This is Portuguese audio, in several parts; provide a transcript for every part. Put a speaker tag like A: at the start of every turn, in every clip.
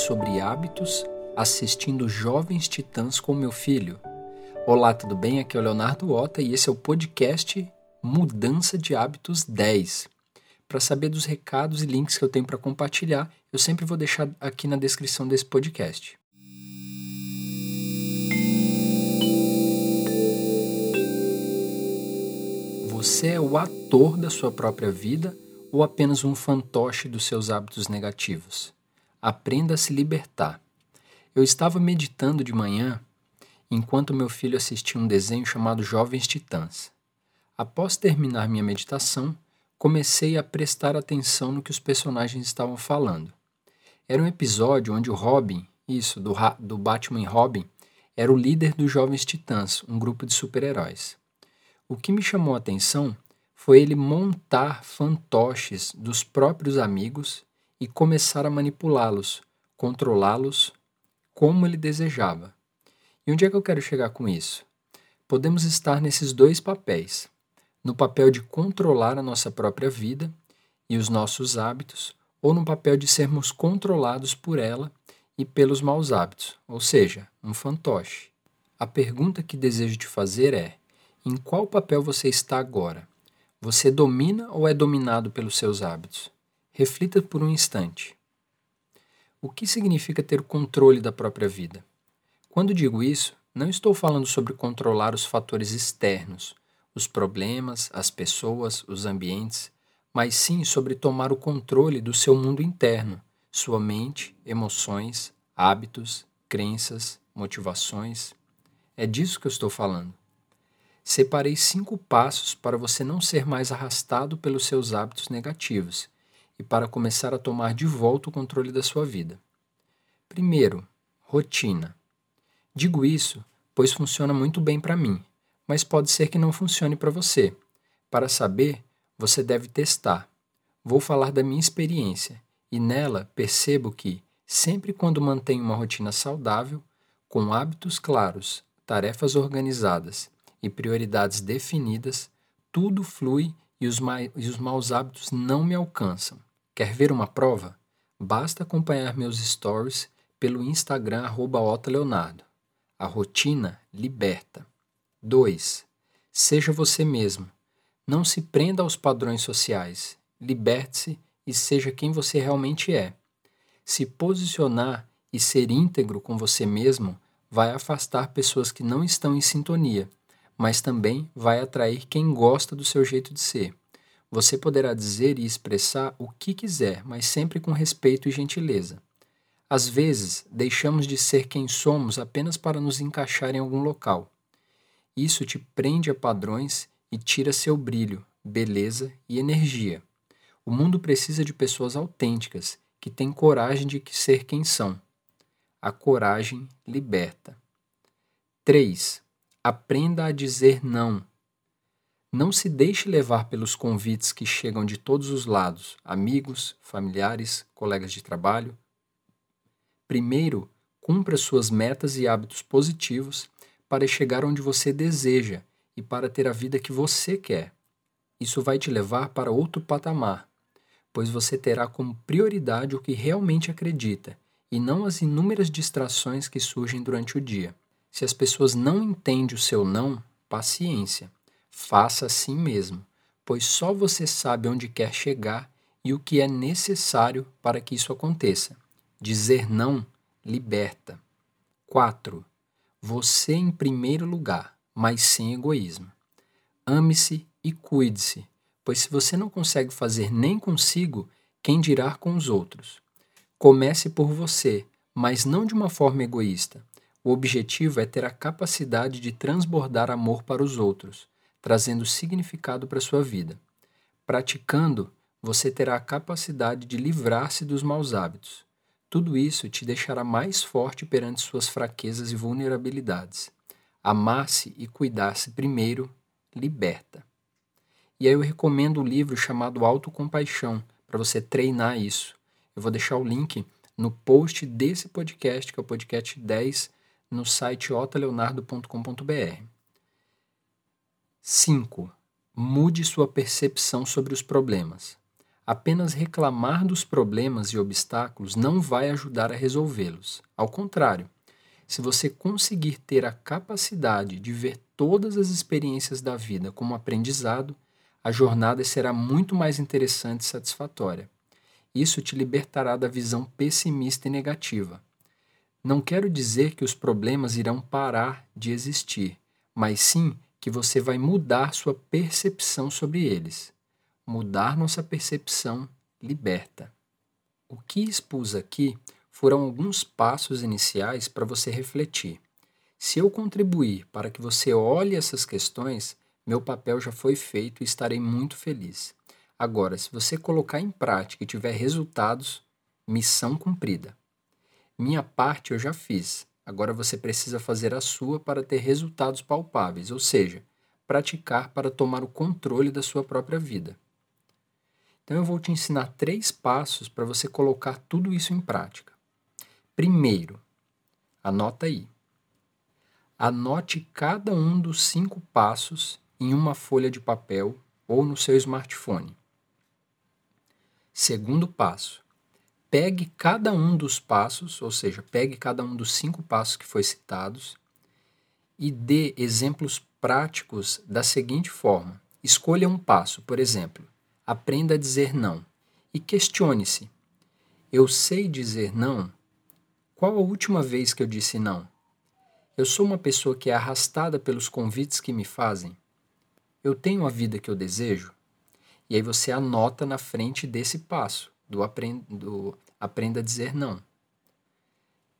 A: sobre hábitos assistindo Jovens Titãs com meu filho. Olá, tudo bem? Aqui é o Leonardo Ota e esse é o podcast Mudança de Hábitos 10. Para saber dos recados e links que eu tenho para compartilhar, eu sempre vou deixar aqui na descrição desse podcast. Você é o ator da sua própria vida ou apenas um fantoche dos seus hábitos negativos? Aprenda a se libertar. Eu estava meditando de manhã enquanto meu filho assistia um desenho chamado Jovens Titãs. Após terminar minha meditação, comecei a prestar atenção no que os personagens estavam falando. Era um episódio onde o Robin, isso, do, do Batman Robin, era o líder dos Jovens Titãs, um grupo de super-heróis. O que me chamou a atenção foi ele montar fantoches dos próprios amigos e começar a manipulá-los, controlá-los como ele desejava. E onde é que eu quero chegar com isso? Podemos estar nesses dois papéis: no papel de controlar a nossa própria vida e os nossos hábitos, ou no papel de sermos controlados por ela e pelos maus hábitos, ou seja, um fantoche. A pergunta que desejo te fazer é: em qual papel você está agora? Você domina ou é dominado pelos seus hábitos? Reflita por um instante. O que significa ter controle da própria vida? Quando digo isso, não estou falando sobre controlar os fatores externos, os problemas, as pessoas, os ambientes, mas sim sobre tomar o controle do seu mundo interno, sua mente, emoções, hábitos, crenças, motivações. É disso que eu estou falando. Separei cinco passos para você não ser mais arrastado pelos seus hábitos negativos e para começar a tomar de volta o controle da sua vida. Primeiro, rotina. Digo isso pois funciona muito bem para mim, mas pode ser que não funcione para você. Para saber, você deve testar. Vou falar da minha experiência e nela percebo que, sempre quando mantenho uma rotina saudável, com hábitos claros, tarefas organizadas e prioridades definidas, tudo flui e os, e os maus hábitos não me alcançam. Quer ver uma prova? Basta acompanhar meus stories pelo Instagram @otaleonardo. A rotina liberta. 2. Seja você mesmo. Não se prenda aos padrões sociais. Liberte-se e seja quem você realmente é. Se posicionar e ser íntegro com você mesmo vai afastar pessoas que não estão em sintonia mas também vai atrair quem gosta do seu jeito de ser. Você poderá dizer e expressar o que quiser, mas sempre com respeito e gentileza. Às vezes, deixamos de ser quem somos apenas para nos encaixar em algum local. Isso te prende a padrões e tira seu brilho, beleza e energia. O mundo precisa de pessoas autênticas, que têm coragem de ser quem são. A coragem liberta. 3. Aprenda a dizer não. Não se deixe levar pelos convites que chegam de todos os lados, amigos, familiares, colegas de trabalho. Primeiro, cumpra suas metas e hábitos positivos para chegar onde você deseja e para ter a vida que você quer. Isso vai te levar para outro patamar, pois você terá como prioridade o que realmente acredita e não as inúmeras distrações que surgem durante o dia. Se as pessoas não entendem o seu não, paciência. Faça assim mesmo, pois só você sabe onde quer chegar e o que é necessário para que isso aconteça. Dizer não liberta. 4. Você em primeiro lugar, mas sem egoísmo. Ame-se e cuide-se, pois se você não consegue fazer nem consigo, quem dirá com os outros? Comece por você, mas não de uma forma egoísta. O objetivo é ter a capacidade de transbordar amor para os outros, trazendo significado para sua vida. Praticando, você terá a capacidade de livrar-se dos maus hábitos. Tudo isso te deixará mais forte perante suas fraquezas e vulnerabilidades. Amar-se e cuidar-se primeiro liberta. E aí eu recomendo o um livro chamado Autocompaixão para você treinar isso. Eu vou deixar o link no post desse podcast, que é o podcast 10 no site otaleonardo.com.br. 5. Mude sua percepção sobre os problemas. Apenas reclamar dos problemas e obstáculos não vai ajudar a resolvê-los. Ao contrário, se você conseguir ter a capacidade de ver todas as experiências da vida como aprendizado, a jornada será muito mais interessante e satisfatória. Isso te libertará da visão pessimista e negativa. Não quero dizer que os problemas irão parar de existir, mas sim que você vai mudar sua percepção sobre eles. Mudar nossa percepção liberta. O que expus aqui foram alguns passos iniciais para você refletir. Se eu contribuir para que você olhe essas questões, meu papel já foi feito e estarei muito feliz. Agora, se você colocar em prática e tiver resultados, missão cumprida. Minha parte eu já fiz. Agora você precisa fazer a sua para ter resultados palpáveis, ou seja, praticar para tomar o controle da sua própria vida. Então eu vou te ensinar três passos para você colocar tudo isso em prática. Primeiro, anota aí. Anote cada um dos cinco passos em uma folha de papel ou no seu smartphone. Segundo passo, pegue cada um dos passos, ou seja, pegue cada um dos cinco passos que foi citados e dê exemplos práticos da seguinte forma: escolha um passo, por exemplo, aprenda a dizer não e questione-se: eu sei dizer não? Qual a última vez que eu disse não? Eu sou uma pessoa que é arrastada pelos convites que me fazem? Eu tenho a vida que eu desejo? E aí você anota na frente desse passo, do, aprend do aprenda a dizer não.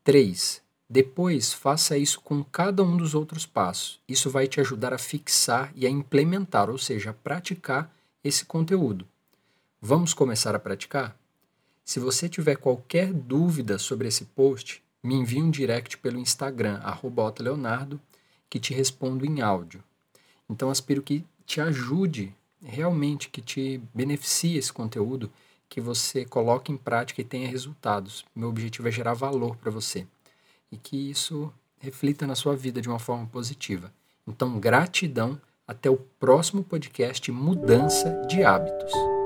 A: 3. Depois, faça isso com cada um dos outros passos. Isso vai te ajudar a fixar e a implementar, ou seja, a praticar esse conteúdo. Vamos começar a praticar? Se você tiver qualquer dúvida sobre esse post, me envie um direct pelo Instagram, Leonardo, que te respondo em áudio. Então, aspiro que te ajude realmente que te beneficie esse conteúdo, que você coloque em prática e tenha resultados. Meu objetivo é gerar valor para você e que isso reflita na sua vida de uma forma positiva. Então, gratidão. Até o próximo podcast Mudança de Hábitos.